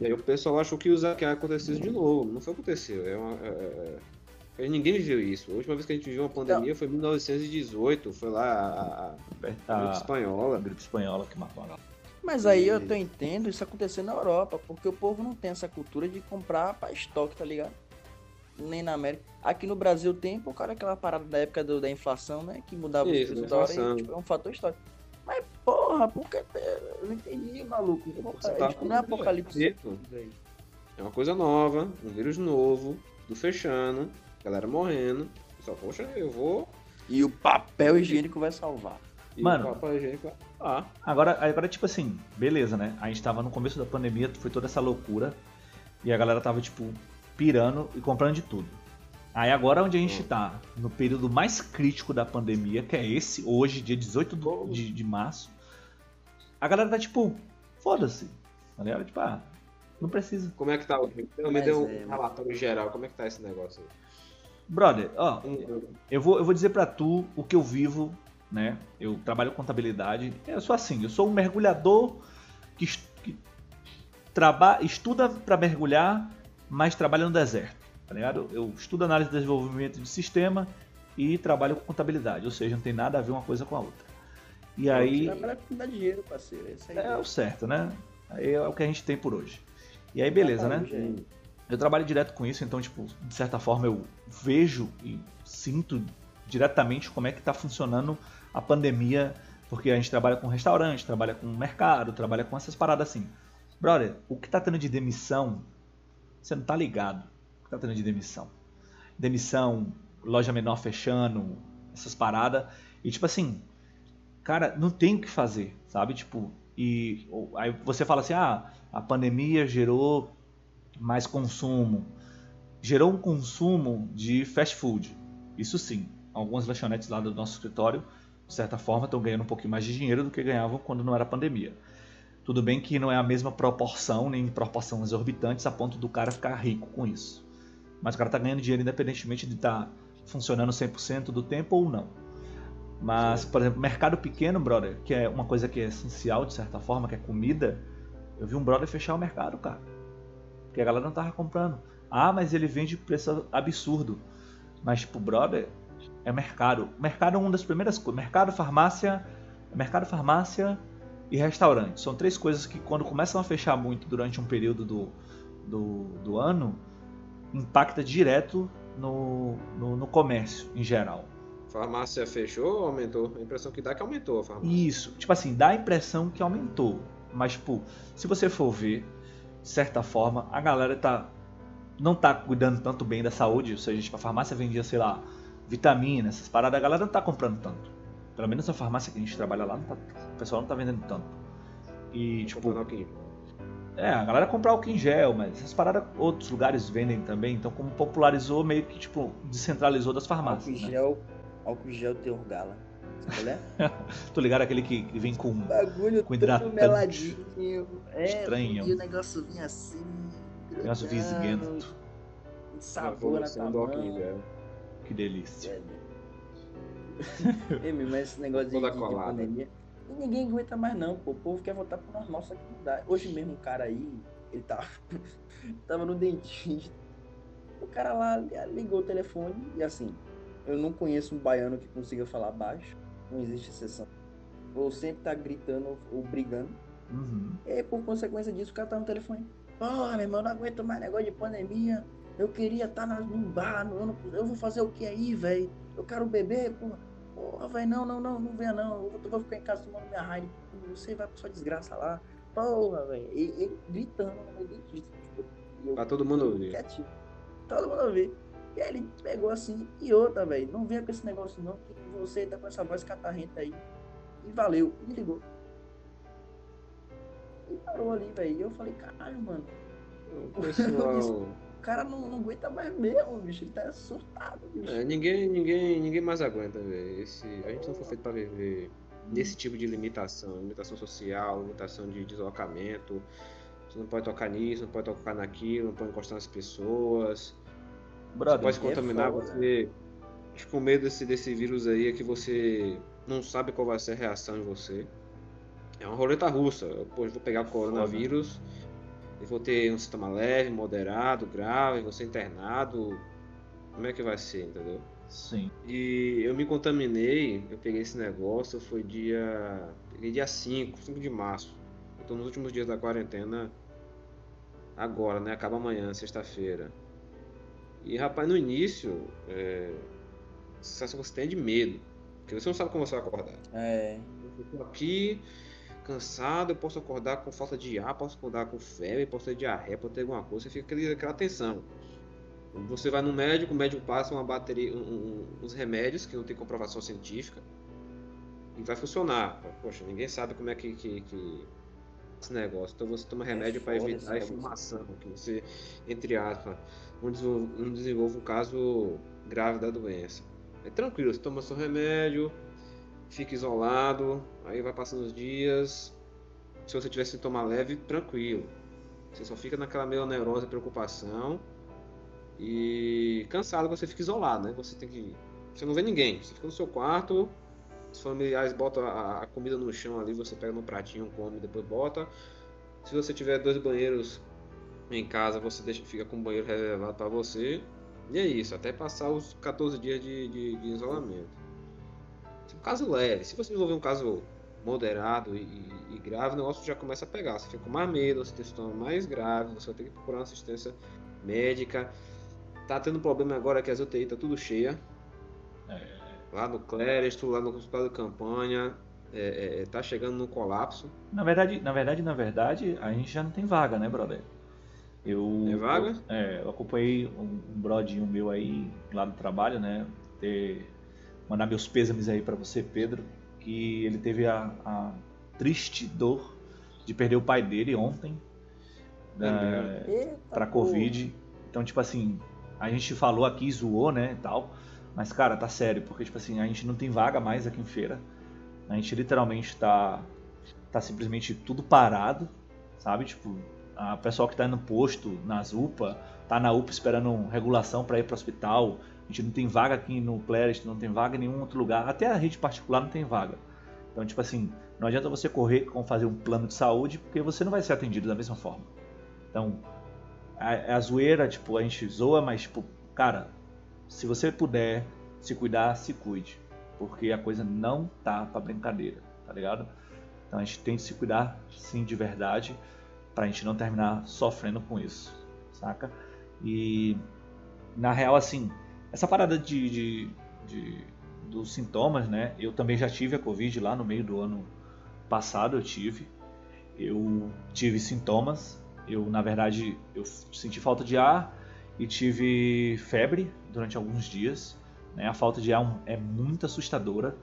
E aí o pessoal achou que, que ia acontecer isso de novo. Não foi aconteceu. É uma, é, é... é ninguém viveu isso. A última vez que a gente viveu uma pandemia não. foi em 1918. Foi lá a, a, a, gripe espanhola. A gripe espanhola que matou a mas aí eu tô entendo isso acontecer na Europa, porque o povo não tem essa cultura de comprar para estoque, tá ligado? Nem na América. Aqui no Brasil tem, por causa daquela parada da época do, da inflação, né? Que mudava isso, os preços da hora e, tipo, é um fator histórico. Mas, porra, porque eu não entendi, maluco. Porra, tá tipo, não é apocalipse. É uma coisa nova, um vírus novo, do fechando, galera morrendo. Só, poxa, eu vou. E o papel higiênico vai salvar. E Mano, papel higiênico. Ah. Agora, agora, tipo assim, beleza, né? A gente tava no começo da pandemia, foi toda essa loucura. E a galera tava, tipo, pirando e comprando de tudo. Aí agora onde a gente hum. tá, no período mais crítico da pandemia, que é esse, hoje, dia 18 de, de março, a galera tá tipo, foda-se. A galera, tipo, ah, não precisa. Como é que tá? Eu me deu um é, relatório geral, como é que tá esse negócio aí? Brother, ó, eu vou, eu vou dizer pra tu o que eu vivo, né? Eu trabalho com contabilidade. Eu sou assim, eu sou um mergulhador que, que traba, estuda para mergulhar, mas trabalha no deserto, tá ligado? Eu estudo análise de desenvolvimento de sistema e trabalho com contabilidade, ou seja, não tem nada a ver uma coisa com a outra. E aí. Trabalhar com dar dinheiro, parceiro. É, é o certo, né? Aí é o que a gente tem por hoje. E aí, beleza, né? Eu trabalho direto com isso, então, tipo, de certa forma eu vejo e sinto diretamente como é que está funcionando a pandemia, porque a gente trabalha com restaurante, trabalha com mercado, trabalha com essas paradas assim. Brother, o que tá tendo de demissão, você não tá ligado. O que tendo de demissão? Demissão, loja menor fechando, essas paradas. E tipo assim, cara, não tem o que fazer, sabe? Tipo, e aí você fala assim: ah, a pandemia gerou mais consumo. Gerou um consumo de fast food. Isso sim. Algumas lanchonetes lá do nosso escritório, de certa forma, estão ganhando um pouquinho mais de dinheiro do que ganhavam quando não era pandemia. Tudo bem que não é a mesma proporção, nem proporção exorbitantes a ponto do cara ficar rico com isso. Mas o cara está ganhando dinheiro independentemente de estar tá funcionando 100% do tempo ou não. Mas, por exemplo, mercado pequeno, brother, que é uma coisa que é essencial de certa forma, que é comida, eu vi um brother fechar o mercado, cara. Porque a galera não tava comprando. Ah, mas ele vende preço absurdo. Mas, tipo, brother, é mercado. Mercado é uma das primeiras coisas. Mercado, farmácia, mercado, farmácia e restaurante. São três coisas que quando começam a fechar muito durante um período do, do, do ano, impacta direto no, no, no comércio em geral. Farmácia fechou ou aumentou? A impressão que dá é que aumentou a farmácia. Isso, tipo assim, dá a impressão que aumentou. Mas, tipo, se você for ver, de certa forma, a galera tá não tá cuidando tanto bem da saúde, ou seja, tipo, a farmácia vendia, sei lá, vitamina, essas paradas, a galera não tá comprando tanto. Pelo menos a farmácia que a gente trabalha lá, tá, o pessoal não tá vendendo tanto. E, tipo. É, a galera compra álcool em gel, mas essas paradas outros lugares vendem também, então como popularizou, meio que, tipo, descentralizou das farmácias. Álcool em né? gel álcool gel teor gala. Sabe? Tô ligado aquele que vem com, bagulho com hidratante. meladinho. É, Estranho. E o negócio vinha assim. Negócio visguento. Sabor na. Que delícia. É, né? mas esse negócio de, de, de pandemia. E ninguém aguenta mais não, pô. O povo quer voltar pro normal, só que não dá. Hoje mesmo um cara aí, ele tava, tava no dentista. O cara lá ligou o telefone e assim, eu não conheço um baiano que consiga falar baixo. Não existe exceção. Ou sempre tá gritando ou brigando. Uhum. E por consequência disso, o cara tá no telefone. Porra, meu irmão, não aguento mais negócio de pandemia. Eu queria estar tá num bar, eu, não, eu vou fazer o que aí, velho? Eu quero beber, porra. Porra, velho, não, não, não, não venha não. Eu vou ficar em casa tomando minha raiva. Você vai pra sua desgraça lá. Porra, velho. Ele gritando no meio do tipo, Pra todo mundo ouvir. Quietinho. Todo mundo ouvir. E aí ele pegou assim, e outra, velho, não venha com esse negócio não, que você tá com essa voz catarrenta aí. E valeu, e ligou. E parou ali, velho. E eu falei, caralho, mano. O pessoal. o cara não, não aguenta mais mesmo, bicho. Ele tá surtado, bicho. É, ninguém, ninguém, ninguém mais aguenta, velho. Esse... A gente não foi feito pra viver nesse tipo de limitação. Limitação social, limitação de deslocamento. Você não pode tocar nisso, não pode tocar naquilo, não pode encostar nas pessoas. Brother, pode contaminar é você. Acho que o medo desse, desse vírus aí é que você não sabe qual vai ser a reação em você. É uma roleta russa. Pô, vou pegar o coronavírus e vou ter um sintoma leve, moderado, grave, vou ser internado. Como é que vai ser, entendeu? Sim. E eu me contaminei, eu peguei esse negócio, foi dia. Peguei dia 5, 5 de março. Eu tô nos últimos dias da quarentena agora, né? Acaba amanhã, sexta-feira. E rapaz, no início, é, a sensação que você tem é de medo. Porque você não sabe como você vai acordar. É. Eu tô aqui, cansado, eu posso acordar com falta de ar, posso acordar com febre, posso ter diarreia, posso ter alguma coisa, você fica aquela, aquela tensão. Você vai no médico, o médico passa uma bateria, um, um, uns remédios que não tem comprovação científica. e vai funcionar. Poxa, ninguém sabe como é que, que, que esse negócio. Então você toma remédio é para evitar a inflamação, que você, entre aspas, não desenvolva, não desenvolva um caso grave da doença. É tranquilo, você toma seu remédio, fica isolado, aí vai passando os dias. Se você tiver sintoma leve, tranquilo. Você só fica naquela meio neurose, preocupação e cansado você fica isolado, né? Você tem que você não vê ninguém, você fica no seu quarto, os familiares botam a, comida no chão ali, você pega no pratinho, come, depois bota. Se você tiver dois banheiros em casa, você deixa, fica com o banheiro reservado para você. E é isso, até passar os 14 dias de, de, de isolamento. Um caso leve. Se você desenvolver um caso moderado e, e, grave, o negócio já começa a pegar. Você fica com mais medo, você tem sintoma mais grave, você vai ter que procurar uma assistência médica. Tá tendo problema agora que as UTI tá tudo cheia. É. Lá no Cléresto, lá no hospital de campanha, é, é, tá chegando no colapso. Na verdade, na verdade, na verdade, a gente já não tem vaga, né, brother? Eu, tem vaga? Eu, é, eu acompanhei um, um brodinho meu aí lá do trabalho, né? Ter, mandar meus pêsames aí para você, Pedro, que ele teve a, a, triste dor de perder o pai dele ontem é, para Covid. Então, tipo assim, a gente falou aqui, zoou, né, tal. Mas, cara, tá sério, porque, tipo assim, a gente não tem vaga mais aqui em feira. A gente literalmente tá, tá simplesmente tudo parado, sabe? Tipo, a pessoal que tá no posto, nas UPA, tá na UPA esperando regulação para ir pro hospital. A gente não tem vaga aqui no Clarist, não tem vaga em nenhum outro lugar. Até a rede particular não tem vaga. Então, tipo assim, não adianta você correr com fazer um plano de saúde, porque você não vai ser atendido da mesma forma. Então, a, a zoeira, tipo, a gente zoa, mas, tipo, cara, se você puder se cuidar, se cuide. Porque a coisa não tá pra brincadeira, tá ligado? Então a gente tem que se cuidar sim de verdade pra gente não terminar sofrendo com isso, saca? E na real, assim, essa parada de, de, de, dos sintomas, né? Eu também já tive a Covid lá no meio do ano passado, eu tive. Eu tive sintomas. Eu, na verdade, eu senti falta de ar e tive febre durante alguns dias. Né? A falta de ar é muito assustadora,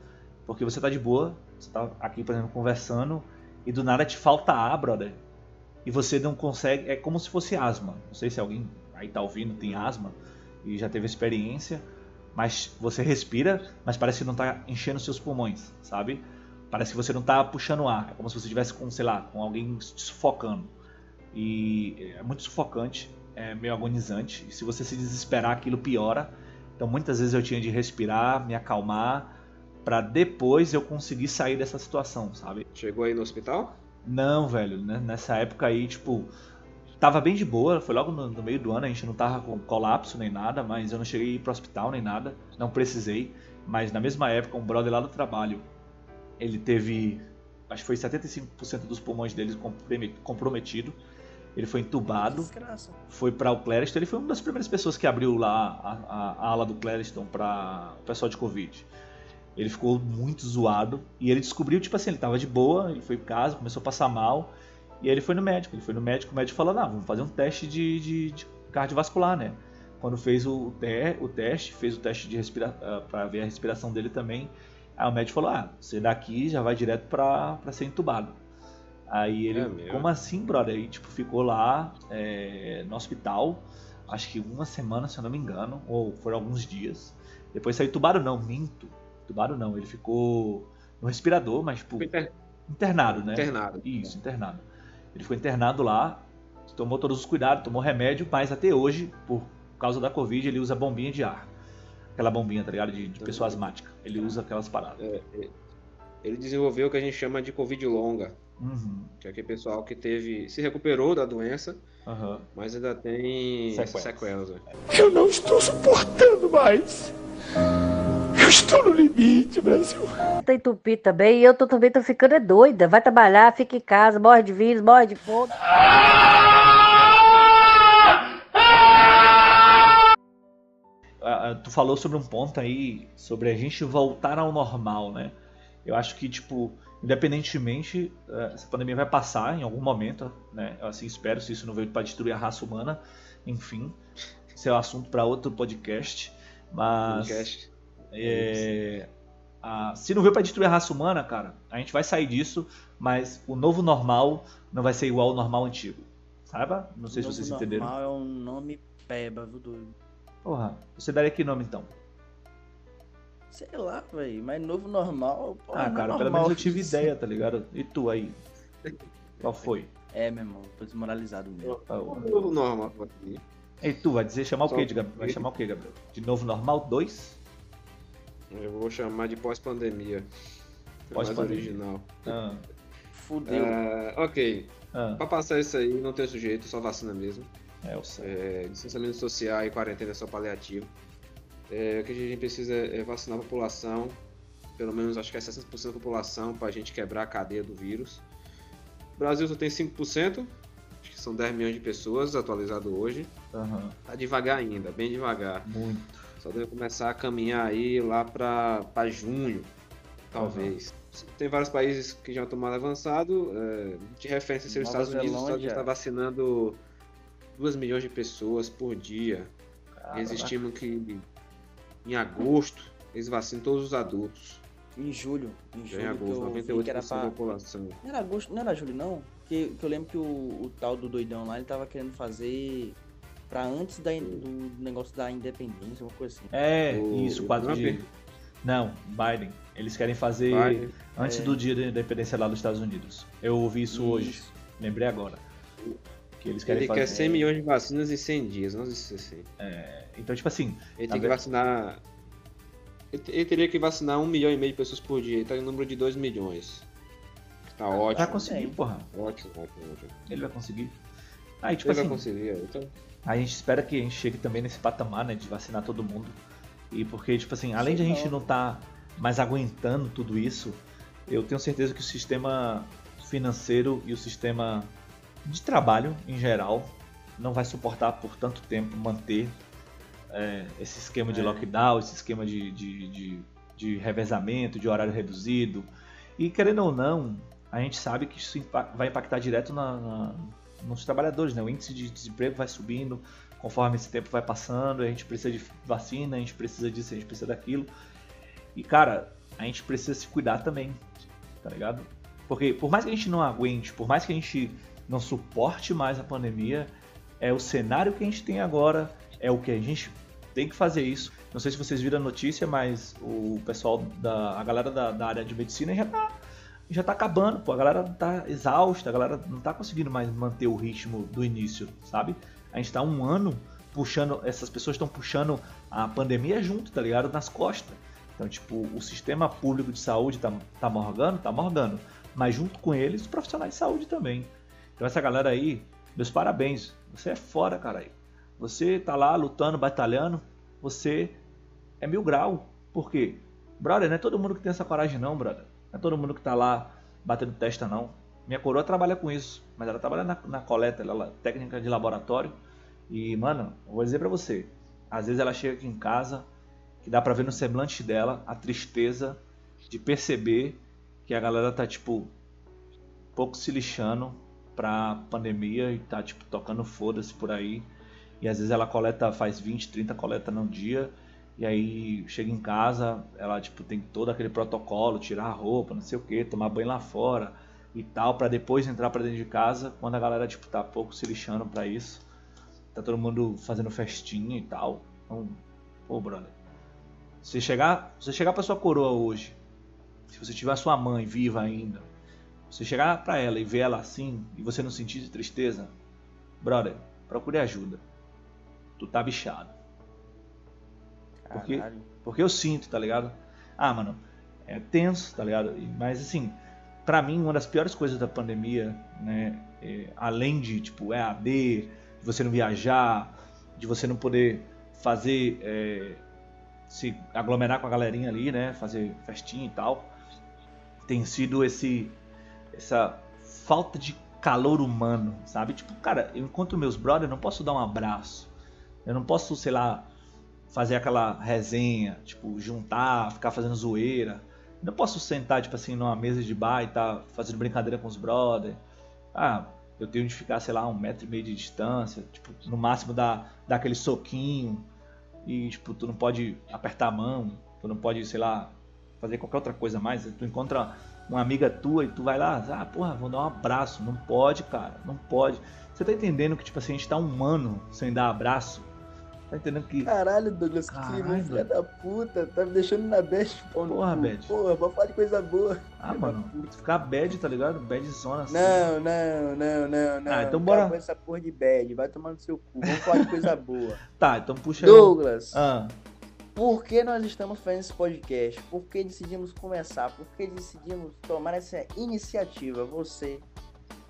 porque você tá de boa, você tá aqui, por exemplo, conversando, e do nada te falta ar, brother. E você não consegue. É como se fosse asma. Não sei se alguém aí tá ouvindo tem asma e já teve experiência, mas você respira, mas parece que não tá enchendo seus pulmões, sabe? Parece que você não tá puxando ar. É como se você estivesse com, sei lá, com alguém te sufocando. E é muito sufocante é meio agonizante. E se você se desesperar, aquilo piora. Então muitas vezes eu tinha de respirar, me acalmar, para depois eu conseguir sair dessa situação, sabe? Chegou aí no hospital? Não, velho. Né? Nessa época aí, tipo, tava bem de boa. Foi logo no, no, meio do ano, a gente não tava com colapso nem nada, mas eu não cheguei a ir pro hospital nem nada. Não precisei. Mas na mesma época, um brother lá do trabalho, ele teve, acho que foi 75% dos pulmões dele comprometido ele foi entubado, foi para o Clériston. Ele foi uma das primeiras pessoas que abriu lá a, a, a ala do Clériston para o pessoal de Covid. Ele ficou muito zoado e ele descobriu, tipo assim, ele tava de boa, ele foi em casa, começou a passar mal e aí ele foi no médico. Ele foi no médico, o médico falou: Não, vamos fazer um teste de, de, de cardiovascular, né? Quando fez o, te, o teste, fez o teste de respira, uh, para ver a respiração dele também. Aí o médico falou: Ah, você daqui já vai direto para ser entubado. Aí ele, é como assim, brother? Aí, tipo, ficou lá é, no hospital, acho que uma semana, se eu não me engano, ou foram alguns dias. Depois saiu tubado não, minto. Tubado não, ele ficou no respirador, mas, tipo, inter... internado, né? Internado. Isso, internado. Ele foi internado lá, tomou todos os cuidados, tomou remédio, mas até hoje, por causa da Covid, ele usa bombinha de ar. Aquela bombinha, tá ligado? De, de pessoa asmática. Ele usa aquelas paradas. É, é. Ele desenvolveu o que a gente chama de Covid longa. Uhum. Que é aquele pessoal que teve. se recuperou da doença, uhum. mas ainda tem sequelas. sequelas né? Eu não estou suportando mais. Estou no limite, Brasil. Tá entupido também e eu tô, também tô ficando é doida. Vai trabalhar, fica em casa, morre de vírus, morre de fome. tu falou sobre um ponto aí, sobre a gente voltar ao normal, né? Eu acho que, tipo, independentemente, eh, essa pandemia vai passar em algum momento, né? Eu assim espero, se isso não veio para destruir a raça humana, enfim, isso é um assunto para outro podcast, mas podcast. É, a, se não veio para destruir a raça humana, cara, a gente vai sair disso, mas o novo normal não vai ser igual ao normal antigo. Saiba? Não sei o se vocês entenderam. normal é um nome peba, viu, doido? Porra, você daria que nome então? Sei lá, velho, mas novo normal. Porra, ah, é cara, pelo menos eu tive ideia, tá ligado? E tu aí? Qual foi? É, meu irmão, tô desmoralizado mesmo. Novo normal aqui. E tu, vai dizer chamar Só o quê, Gabriel? Vai chamar o quê, Gabriel? De novo normal 2? Eu vou chamar de pós-pandemia. Pós-pandemia. original. Ah. Fudeu. Uh, ok. Ah. Pra passar isso aí, não tem sujeito, só vacina mesmo. É, eu sei. É, licenciamento social e quarentena é só paliativo. É, o que a gente precisa é vacinar a população, pelo menos acho que é 60% da população, para a gente quebrar a cadeia do vírus. O Brasil só tem 5%, acho que são 10 milhões de pessoas, atualizado hoje. Uhum. Tá devagar ainda, bem devagar. Muito. Só deve começar a caminhar aí lá para junho, talvez. Uhum. Tem vários países que já estão mais avançados. É, de referência ser os Estados Unidos, os Estados Unidos está vacinando 2 milhões de pessoas por dia. Caramba. Eles estimam que em agosto eles vacinam todos os adultos. Em julho. Em julho. Em agosto, 98% era pra... da população. Não era agosto, não era julho, não. Que, que eu lembro que o, o tal do doidão lá ele tava querendo fazer para antes da, do negócio da independência, uma coisa assim. É, o, isso, 4 de. Não, Biden. Eles querem fazer Biden. antes é. do dia da independência lá dos Estados Unidos. Eu ouvi isso, isso. hoje. Lembrei agora. Que eles querem Ele fazer... quer 100 milhões de vacinas em 100 dias, não existe assim. É, então, tipo assim. Ele tem que vacinar. Ele, teria que vacinar 1 milhão e meio de pessoas por dia. Ele tá em número de 2 milhões. Tá ótimo. Vai conseguir, porra. Ótimo, ótimo, ótimo. Ele vai conseguir. Aí, tipo Ele assim, vai conseguir, então. A gente espera que a gente chegue também nesse patamar, né, de vacinar todo mundo. E porque, tipo assim, além de a gente não estar tá mais aguentando tudo isso, eu tenho certeza que o sistema financeiro e o sistema de trabalho em geral não vai suportar por tanto tempo manter é, esse esquema de é. lockdown, esse esquema de, de, de, de, revezamento, de horário reduzido. E querendo ou não, a gente sabe que isso vai impactar direto na, na nos trabalhadores, né? O índice de desemprego vai subindo conforme esse tempo vai passando, a gente precisa de vacina, a gente precisa disso, a gente precisa daquilo. E cara, a gente precisa se cuidar também, tá ligado? Porque por mais que a gente não aguente, por mais que a gente não suporte mais a pandemia, é o cenário que a gente tem agora, é o que a gente tem que fazer isso. Não sei se vocês viram a notícia, mas o pessoal da a galera da, da área de medicina já tá já tá acabando, pô. A galera tá exausta, a galera não tá conseguindo mais manter o ritmo do início, sabe? A gente tá um ano puxando, essas pessoas estão puxando a pandemia junto, tá ligado? Nas costas. Então, tipo, o sistema público de saúde tá, tá morgando, tá morgando. Mas junto com eles, os profissionais de saúde também. Então, essa galera aí, meus parabéns. Você é fora, cara. Você tá lá lutando, batalhando. Você é mil grau. Por quê? Brother, não é todo mundo que tem essa coragem, não, brother. Não é todo mundo que tá lá batendo testa, não. Minha coroa trabalha com isso, mas ela trabalha na, na coleta, ela, técnica de laboratório. E, mano, vou dizer pra você, às vezes ela chega aqui em casa, que dá pra ver no semblante dela a tristeza de perceber que a galera tá, tipo, pouco se lixando pra pandemia e tá, tipo, tocando foda-se por aí. E às vezes ela coleta, faz 20, 30 coleta num dia e aí chega em casa, ela tipo tem todo aquele protocolo, tirar a roupa, não sei o que, tomar banho lá fora e tal, para depois entrar para dentro de casa, quando a galera tipo tá pouco se lixando para isso. Tá todo mundo fazendo festinha e tal. Então, pô, brother. Se chegar, se chegar para sua coroa hoje, se você tiver a sua mãe viva ainda, você chegar para ela e ver ela assim e você não sentir tristeza, brother, procure ajuda. Tu tá bichado. Porque, porque eu sinto, tá ligado? Ah, mano, é tenso, tá ligado? Mas assim, para mim, uma das piores coisas da pandemia, né? É, além de, tipo, EAD, de você não viajar, de você não poder fazer. É, se aglomerar com a galerinha ali, né? Fazer festinha e tal. Tem sido esse. Essa falta de calor humano, sabe? Tipo, cara, eu encontro meus brothers, eu não posso dar um abraço. Eu não posso, sei lá, fazer aquela resenha, tipo, juntar, ficar fazendo zoeira. Não posso sentar, tipo assim, numa mesa de bar e tá fazendo brincadeira com os brothers. Ah, eu tenho de ficar, sei lá, um metro e meio de distância, tipo, no máximo dar, dar aquele soquinho. E, tipo, tu não pode apertar a mão, tu não pode, sei lá, fazer qualquer outra coisa mais, tu encontra uma amiga tua e tu vai lá, ah, porra, vou dar um abraço. Não pode, cara, não pode. Você tá entendendo que, tipo assim, a gente tá um ano sem dar abraço? Tá entendendo que. Caralho, Douglas, Caralho, que filho da puta. Tá me deixando na bad. Porra, bad. Porra, vou falar de coisa boa. Ah, mano. Ficar bad, tá ligado? Bad zona assim. Não, não, não, não, não. Ah, então bora. Essa porra de bad. Vai tomar no seu cu. Vamos falar de coisa boa. tá, então puxa Douglas. Ah. Por que nós estamos fazendo esse podcast? Por que decidimos começar? Por que decidimos tomar essa iniciativa? Você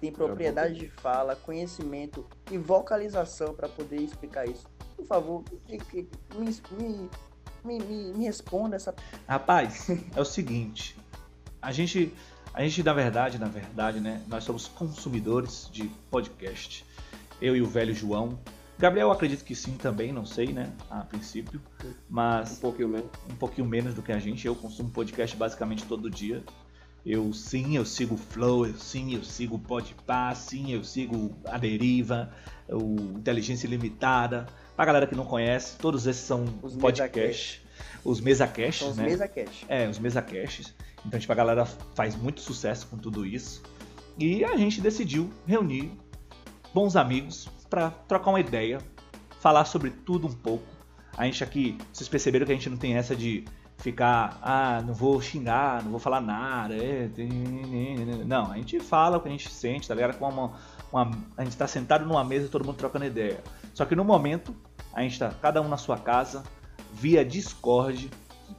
tem propriedade de fala, conhecimento e vocalização para poder explicar isso por favor, me, me, me, me responda essa. Rapaz, é o seguinte. A gente, a gente, na verdade, na verdade, né? Nós somos consumidores de podcast. Eu e o velho João. Gabriel, acredito que sim também, não sei, né? A princípio. Mas. Um pouquinho menos. Um pouquinho menos do que a gente. Eu consumo podcast basicamente todo dia. Eu sim, eu sigo o Flow, eu sim, eu sigo o Podpah, sim, eu sigo a Deriva, o Inteligência Limitada. Pra galera que não conhece, todos esses são os podcasts. Os mesacasts, os né? Mesacasts. É, os mesacasts. Então, tipo, a galera faz muito sucesso com tudo isso. E a gente decidiu reunir bons amigos para trocar uma ideia, falar sobre tudo um pouco. A gente aqui, vocês perceberam que a gente não tem essa de ficar, ah, não vou xingar, não vou falar nada. É, não, a gente fala o que a gente sente, tá ligado? Como uma, uma, a gente tá sentado numa mesa todo mundo trocando ideia. Só que no momento, a gente está cada um na sua casa, via Discord,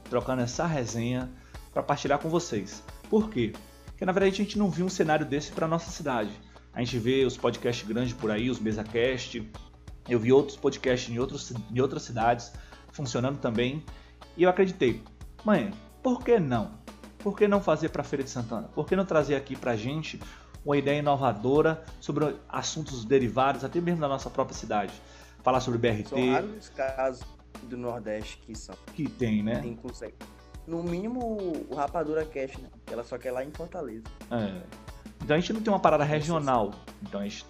trocando essa resenha para partilhar com vocês. Por quê? Porque na verdade a gente não viu um cenário desse para nossa cidade. A gente vê os podcasts grandes por aí, os MesaCast. Eu vi outros podcasts em, outros, em outras cidades funcionando também. E eu acreditei, mãe, por que não? Por que não fazer para a Feira de Santana? Por que não trazer aqui para gente uma ideia inovadora sobre assuntos derivados, até mesmo da nossa própria cidade. Falar sobre BRT. São raros casos do Nordeste que são. Que tem, né? Tem, consegue. No mínimo o Rapadura Cash, né? Ela só quer lá em Fortaleza. É. Então a gente não tem uma parada regional. Então a gente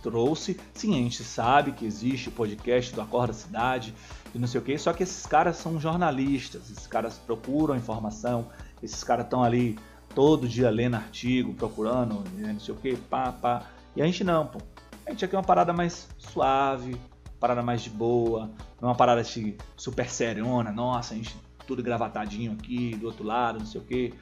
trouxe. Sim, a gente sabe que existe o podcast do Acorda Cidade e não sei o que, só que esses caras são jornalistas, esses caras procuram informação, esses caras estão ali todo dia lendo artigo, procurando, né, não sei o que, pá, pá. E a gente não, pô. A gente aqui é uma parada mais suave, parada mais de boa, não é uma parada assim, super seriona, nossa, a gente tudo gravatadinho aqui, do outro lado, não sei o que.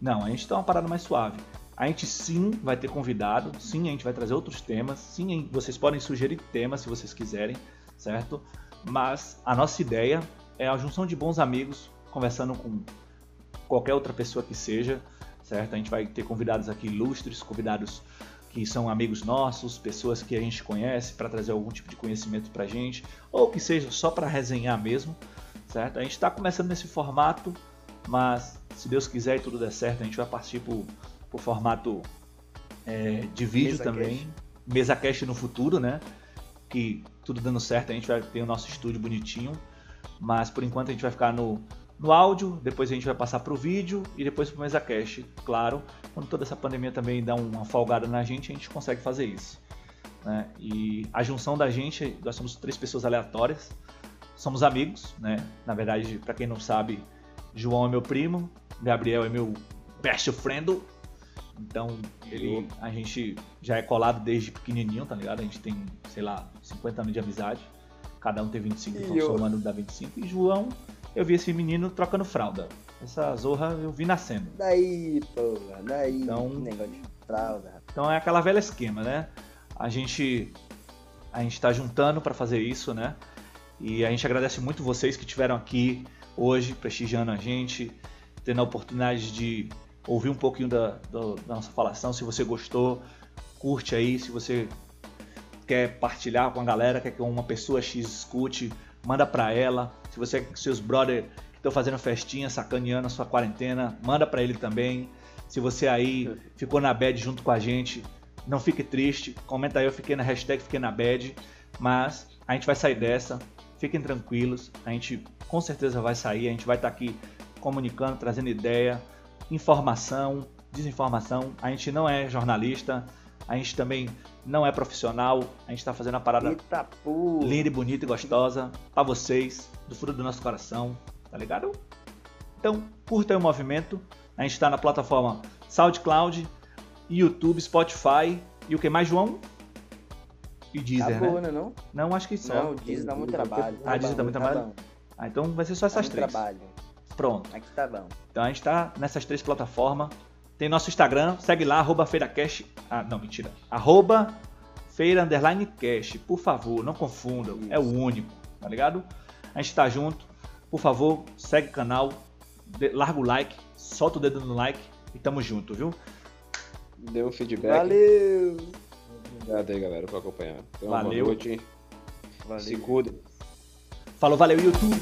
Não, a gente tá uma parada mais suave. A gente sim vai ter convidado, sim a gente vai trazer outros temas, sim vocês podem sugerir temas se vocês quiserem, certo? Mas a nossa ideia é a junção de bons amigos, conversando com qualquer outra pessoa que seja, certo? A gente vai ter convidados aqui ilustres, convidados que são amigos nossos, pessoas que a gente conhece para trazer algum tipo de conhecimento para a gente, ou que seja só para resenhar mesmo, certo? A gente está começando nesse formato, mas se Deus quiser e tudo der certo, a gente vai partir para o formato é, de vídeo mesa também, cash. mesa cast no futuro, né? Que tudo dando certo, a gente vai ter o nosso estúdio bonitinho, mas por enquanto a gente vai ficar no no áudio, depois a gente vai passar para o vídeo e depois para o MesaCast. Claro, quando toda essa pandemia também dá uma folgada na gente, a gente consegue fazer isso. Né? E a junção da gente, nós somos três pessoas aleatórias, somos amigos, né? Na verdade, para quem não sabe, João é meu primo, Gabriel é meu best friend. Então, ele, a gente já é colado desde pequenininho, tá ligado? A gente tem, sei lá, 50 anos de amizade. Cada um tem 25, então somando dá 25. E João eu vi esse menino trocando fralda. Essa zorra eu vi nascendo. Daí, porra, daí. Então, que negócio de fralda. Então é aquela velha esquema, né? A gente a gente tá juntando para fazer isso, né? E a gente agradece muito vocês que estiveram aqui hoje prestigiando a gente, tendo a oportunidade de ouvir um pouquinho da, da, da nossa falação. Se você gostou, curte aí. Se você quer partilhar com a galera, quer que uma pessoa X escute, manda para ela. Se você seus brother que estão fazendo festinha, sacaneando a sua quarentena, manda para ele também. Se você aí ficou na bad junto com a gente, não fique triste. Comenta aí, eu fiquei na hashtag, fiquei na bad. Mas a gente vai sair dessa. Fiquem tranquilos. A gente com certeza vai sair. A gente vai estar tá aqui comunicando, trazendo ideia, informação, desinformação. A gente não é jornalista. A gente também não é profissional. A gente está fazendo a parada linda e bonita e gostosa para vocês, do fundo do nosso coração, tá ligado? Então, curta aí o movimento. A gente está na plataforma SoundCloud, YouTube, Spotify e o que mais, João? E Deezer, Acabou, né? Não, não, acho que só. Não, o Deezer dá muito trabalho. Ah, Deezer dá muito trabalho? Ah, então vai ser só essas dá três. trabalho. Pronto. Aqui tá bom. Então a gente tá nessas três plataformas. Tem nosso Instagram, segue lá, arroba feiracast. Ah, não, mentira. Arroba feira underline cash. Por favor, não confundam. É o único, tá ligado? A gente tá junto. Por favor, segue o canal, larga o like, solta o dedo no like e tamo junto, viu? Dê um feedback. Valeu! Obrigado aí, galera, por acompanhar. Valeu. Boa noite. Valeu. Se cuidem. Falou, valeu, YouTube.